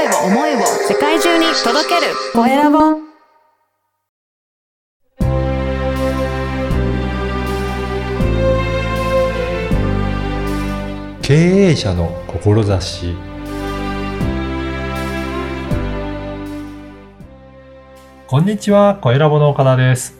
声を思いを世界中に届けるコエラボ経営者の志こんにちは、コエラボの岡田です。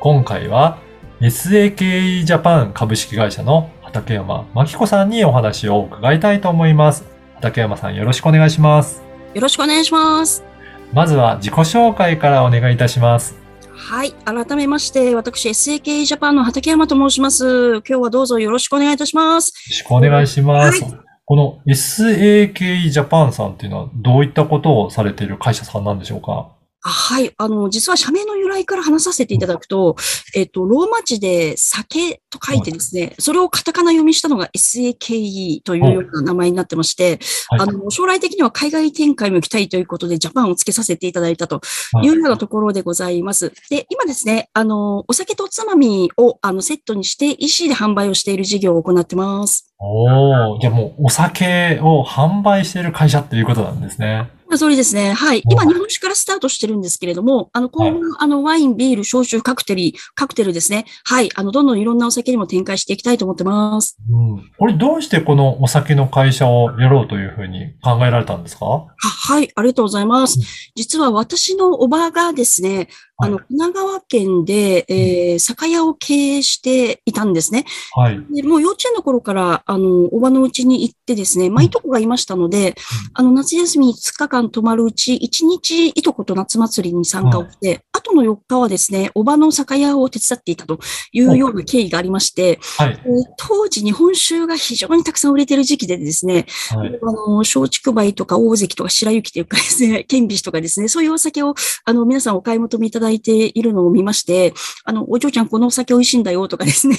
今回は SAKE ジャパン株式会社の畠山真紀子さんにお話を伺いたいと思います。畠山さんよろしくお願いします。よろしくお願いします。まずは自己紹介からお願いいたします。はい。改めまして、私、SAK ジャパンの畠山と申します。今日はどうぞよろしくお願いいたします。よろしくお願いします。はこの SAKE ジャパンさんっていうのはどういったことをされている会社さんなんでしょうか？あはい。あの、実は社名の由来から話させていただくと、えっと、ローマ字で酒と書いてですね、それをカタカナ読みしたのが SAKE というような名前になってまして、はいあの、将来的には海外展開も行きたいということで、ジャパンをつけさせていただいたとはいいうようなところでございます。で、今ですね、あの、お酒とおつまみをあのセットにして EC で販売をしている事業を行ってます。おー、じゃあもうお酒を販売している会社っていうことなんですね。それですね。はい。今、日本酒からスタートしてるんですけれども、あの、今後、あの、ワイン、ビール、焼酎、カクテル、カクテルですね。はい。あの、どんどんいろんなお酒にも展開していきたいと思ってます。うん。これどうしてこのお酒の会社をやろうというふうに考えられたんですか？ははい。ありがとうございますうん。実は私のおばがですね、あの、は神奈川県で、えー、酒屋を経営していたんですね。はい。でもう幼稚園の頃から、あの、おばの家に行ってですね、まあ、いとこがいましたので、あの、夏休み5日間泊まるうち、1日いとこと夏祭りに参加をして、あとの4日はですね、おばの酒屋を手伝っていたというような経緯がありまして、はい。えー当時日本酒が非常にたくさん売れてる時期でですね、はい。あの、松竹梅とか大関とか白雪というかですね、剣美酒とかですね、そういうお酒を、あの、皆さんお買い求めいただいているのを見まして、あの、お嬢ちゃんこのお酒美味しいんだよとかですね、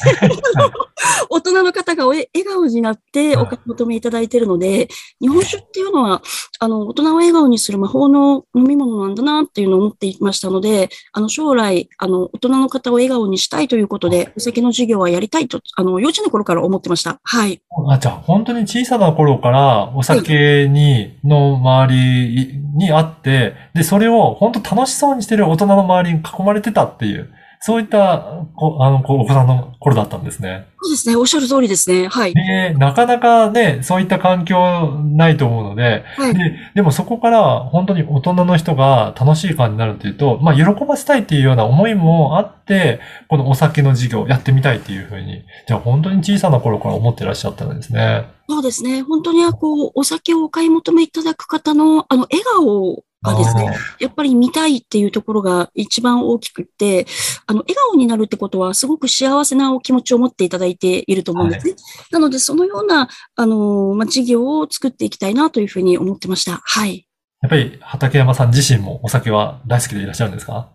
大人の方がお笑顔になってお買い求めいただいているので、日本酒っていうのは、あの、大人を笑顔にする魔法の飲み物なんだなっていうのを思っていましたので、あの、将来、あの、大人の方を笑顔にしたいということで、お酒の授業はやりたいと、あの、幼稚園の頃から思ってました。はい。あ、じゃあ本当に小さな頃からお酒に、の周りにあって、で、それを本当楽しそうにしてる大人の周りに囲まれてたっていう、そういった、こあの、お子さんの頃だったんですね。そうですね。おっしゃる通りですね。はい。で、なかなかね、そういった環境ないと思うので、はい。で、でもそこから本当に大人の人が楽しい感じになるっていうと、まあ喜ばせたいっていうような思いもあって、このお酒の授業やってみたいっていうふうに、じゃあ本当に小さな頃から思ってらっしゃったんですね。そうですね。本当に、こう、お酒をお買い求めいただく方の、あの、笑顔がですね、やっぱり見たいっていうところが一番大きくって、あの、笑顔になるってことは、すごく幸せなお気持ちを持っていただいていると思うんですね。なので、そのような、あの、まあ、事業を作っていきたいなというふうに思ってました。はい。やっぱり畠山さん自身もお酒は大好きでいらっしゃるんですか？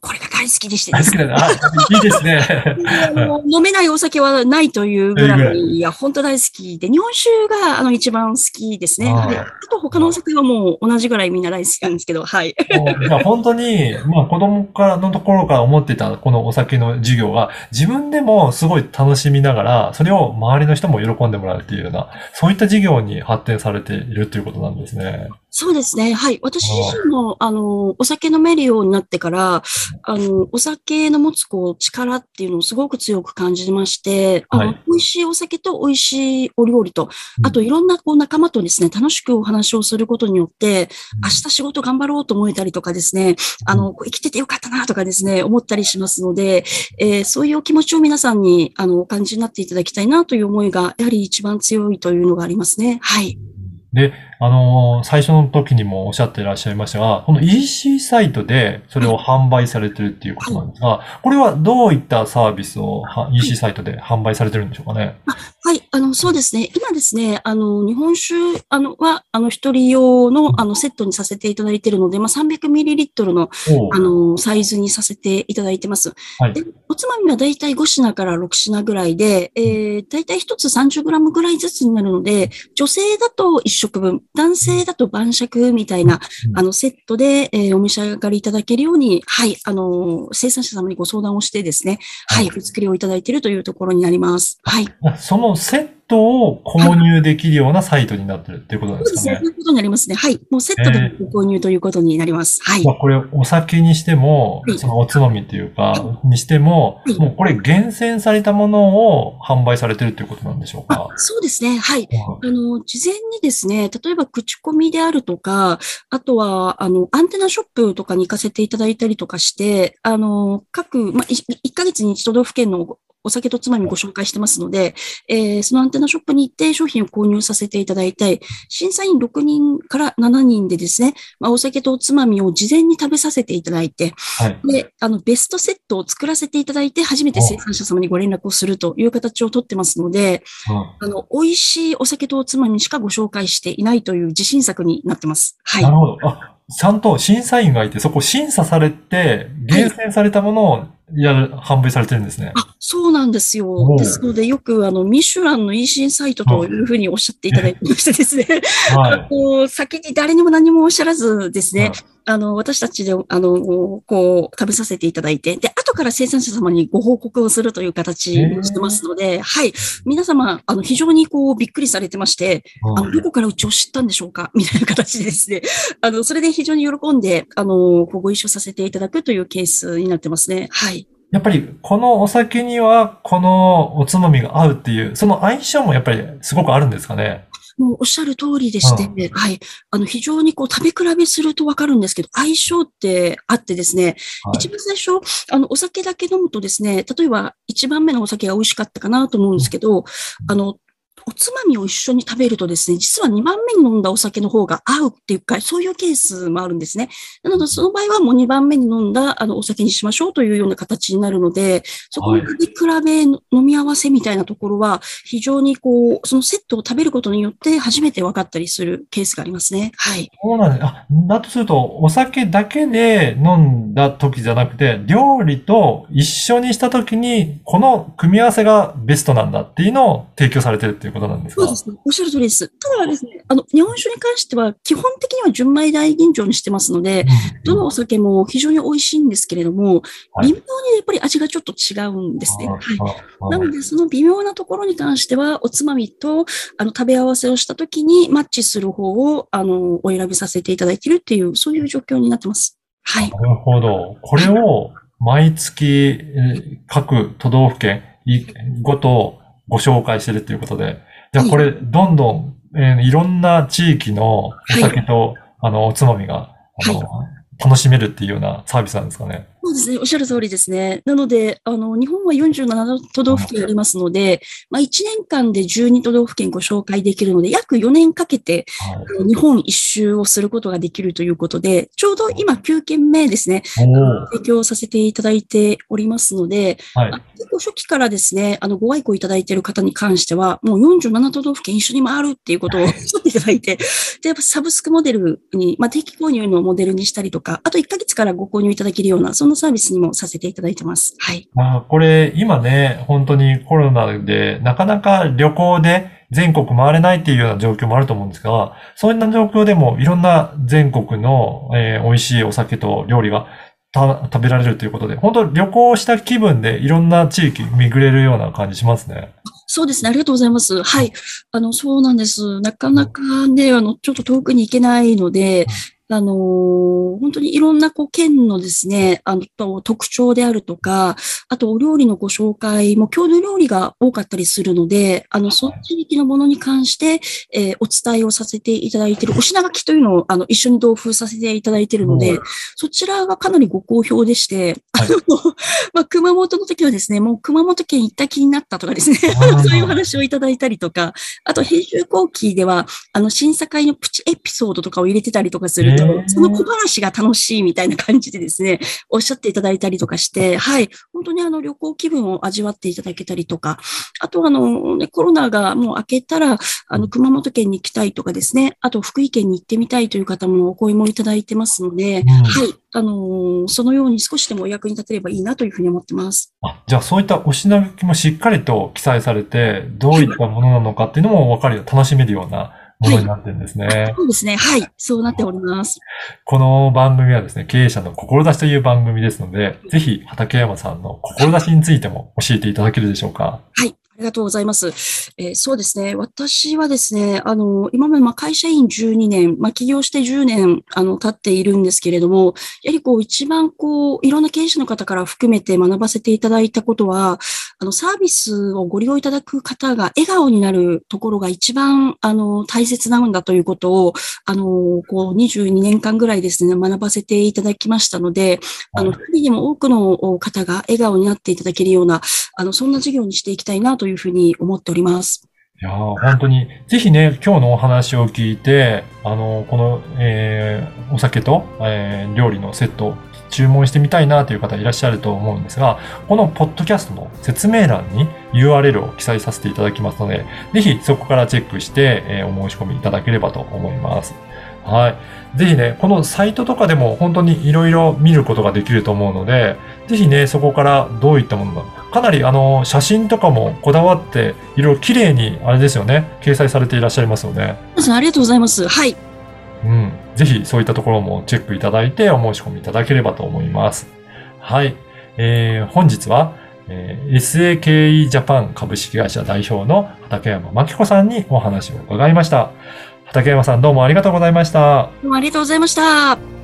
これが大好きでして大好きだな。あ いいですね。飲めないお酒はないというぐらい、いや、本当大好きで、日本酒があの一番好きですね。あと他のお酒はもう同じぐらいみんな大好きなんですけど、はい。本当に、まあ子供からのところから思ってたこのお酒の授業が自分でもすごい楽しみながら、それを周りの人も喜んでもらうっていうような、そういった授業に発展されているということなんですね。そうですね。はい。私自身も、あの、お酒飲めるようになってから、あの、お酒の持つ、こう、力っていうのをすごく強く感じまして、あの、はい美味しいお酒と美味しいお料理と、うんあといろんな、こう、仲間とですね、楽しくお話をすることによって、うん明日仕事頑張ろうと思えたりとかですね、あの、生きててよかったなとかですね、思ったりしますので、えーそういうお気持ちを皆さんに、あの、お感じになっていただきたいなという思いが、やはり一番強いというのがありますね。はい。で、あのー最初の時にもおっしゃっていらっしゃいましたが、この EC サイトでそれを販売されてるっていうことなんですが、これはどういったサービスをは EC サイトで販売されてるんでしょうかね？はい、あの、そうですね。今ですね、あの、日本酒、あの、は、あの、一人用の、あの、セットにさせていただいているので、まあ、300ml の、あの、サイズにさせていただいてます。はいで、おつまみはだいたい5品から6品ぐらいで、えー、だいたい1つ 30g ぐらいずつになるので、女性だと1食分、男性だと晩酌みたいな、うんあの、セットで、えーお召し上がりいただけるように、はい、あの、生産者様にご相談をしてですね、はい、お作りをいただいているというところになります。はい。そのセットを購入できるようなサイトになってるっていうことなんそうですね。ですかねそう。いうことになりますね。はい。もうセットでご購入ということになります。はい。まあ、これ、お酒にしてもはい、そのおつまみっていうか、にしてもはい、もうこれ厳選されたものを販売されてるっていうことなんでしょうかあ。そうですね。はい。うんあの、事前にですね、例えば口コミであるとか、あとは、あの、アンテナショップとかに行かせていただいたりとかして、あの、各、まあ、1ヶ月に1都道府県のお酒とつまみご紹介してますので、えーそのアンテナショップに行って商品を購入させていただいて、審査員6人から7人でですね、まあ、お酒とおつまみを事前に食べさせていただいて、はい。で、あの、ベストセットを作らせていただいて、初めて生産者様にご連絡をするという形をとってますので、うんあの、美味しいお酒とおつまみしかご紹介していないという自信作になってます。はいな。るほど。あ、ちゃんと審査員がいて、そこ審査されて、厳選されたものをやる、販売されてるんですね。あ、そうなんですよ。ですので、よく、あの、ミシュランの EC サイトというふうにおっしゃっていただいてましてですね、はい。こう先に誰にも何もおっしゃらずですね、はいあの、私たちで、あの、こう、食べさせていただいて、で、後から生産者様にご報告をするという形にしてますので、はい。皆様、あの、非常にこう、びっくりされてまして、あの、どこからうちを知ったんでしょうか？みたいな形でですね。あの、それで非常に喜んで、あの、ご一緒させていただくというケースになってますね。はい。やっぱり、このお酒には、このおつまみが合うっていう、その相性もやっぱりすごくあるんですかね？もうおっしゃる通りでして、はい。あの、非常にこう、食べ比べするとわかるんですけど、相性ってあってですね、はい。一番最初、あの、お酒だけ飲むとですね、例えば一番目のお酒が美味しかったかなと思うんですけど、あの、おつまみを一緒に食べるとですね、実は2番目に飲んだお酒の方が合うっていうか、そういうケースもあるんですね。なので、その場合はもう2番目に飲んだあのお酒にしましょうというような形になるので、そこの食べ比べ、飲み合わせみたいなところは、非常にこう、そのセットを食べることによって初めて分かったりするケースがありますね。はい。そうなんです。あ、だとすると、お酒だけで飲んだ時じゃなくて、料理と一緒にした時に、この組み合わせがベストなんだっていうのを提供されてるっていうことなんですか？そうですね。おっしゃる通りです。ただですね、あの、日本酒に関しては、基本的には純米大吟醸にしてますので、どのお酒も非常に美味しいんですけれども、はい微妙にやっぱり味がちょっと違うんですね。はい。なので、で、その微妙なところに関しては、おつまみと、あの、食べ合わせをしたときにマッチする方を、あの、お選びさせていただいているっていう、そういう状況になってます。はい。なるほど。これを毎月えー各都道府県いごとご紹介してるっていうことで、じゃあこれどんどん、えーいろんな地域のお酒と、あの、おつまみが、あの、楽しめるっていうようなサービスなんですかね。そうですね。おっしゃる通りですね。なので、あの、日本は47都道府県ありますので、まあ、1年間で12都道府県ご紹介できるので、約4年かけて、日本一周をすることができるということで、ちょうど今9件目ですね、提供させていただいておりますので、はい。あ結構初期からですね、あの、ご愛顧いただいている方に関しては、もう47都道府県一緒に回るっていうことを おっしゃっていただいて、で、やっぱサブスクモデルに、まあ、定期購入のモデルにしたりとか、あと1ヶ月からご購入いただけるような、そんなサービスにもさせていただいてます。はい。まあ、これ、今ね、本当にコロナで、なかなか旅行で全国回れないっていうような状況もあると思うんですが、そういった状況でもいろんな全国の、えー美味しいお酒と料理がた食べられるということで、本当旅行した気分でいろんな地域巡れるような感じしますね。そうですね。ありがとうございます。はい。あの、そうなんです。なかなかね、あの、ちょっと遠くに行けないので、あのー本当にいろんなこう県のですね、あの、と特徴であるとか、あとお料理のご紹介も郷土料理が多かったりするので、あの、その地域のものに関して、えーお伝えをさせていただいている、お品書きというのを、あの、一緒に同封させていただいているのでうん、そちらがかなりご好評でして、はい。あの、まあ、熊本の時はですね、もう熊本県行った気になったとかですね、そういうお話をいただいたりとか、あと編集後期では、あの、審査会のプチエピソードとかを入れてたりとかするとへー、その小話が楽しいみたいな感じでですね、おっしゃっていただいたりとかして、はい、本当にあの、旅行気分を味わっていただけたりとか、あとあの、ね、コロナがもう明けたら、あの、熊本県に行きたいとかですね、あと福井県に行ってみたいという方もお声もいただいてますので、うんはい、あの、そのように少しでもお役に立てればいいなというふうに思ってます。あじゃあそういったお品書きもしっかりと記載されて、どういったものなのかっていうのも分かるよ、楽しめるようなものになってるんですね。そうですね、はい、そうなっております。この番組はですね、経営者の志という番組ですので、ぜひ畠山さんの志についても教えていただけるでしょうか。はい。ありがとうございます。えーそうですね。私はですね、あの、今までまあ会社員12年、まあ起業して10年、あの、経っているんですけれども、やはりこう一番こう、いろんな経営者の方から含めて学ばせていただいたことは、あの、サービスをご利用いただく方が笑顔になるところが一番、あの、大切なんだということを、あの、こう22年間ぐらいですね、学ばせていただきましたので、あの、一人でも多くの方が笑顔になっていただけるような、あの、そんな事業にしていきたいなというふうに思っております。いやー本当に、ぜひね、今日のお話を聞いて、あの、この、えーお酒と、えー料理のセット、注文してみたいなという方いらっしゃると思うんですが、このポッドキャストの説明欄に URL を記載させていただきますので、ぜひそこからチェックして、えーお申し込みいただければと思います。はい。ぜひね、このサイトとかでも本当にいろいろ見ることができると思うので、ぜひね、そこからどういったものが、かなりあの、写真とかもこだわって、いろいろ綺麗に、あれですよね、掲載されていらっしゃいますよね。ありがとうございます。はい。うん。ぜひそういったところもチェックいただいてお申し込みいただければと思います。はい。えー、本日は、えー SAKE ジャパン株式会社代表の畠山真紀子さんにお話を伺いました。畠山さんどうもありがとうございました。どうもありがとうございました。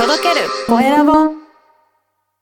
届ける。コエラボ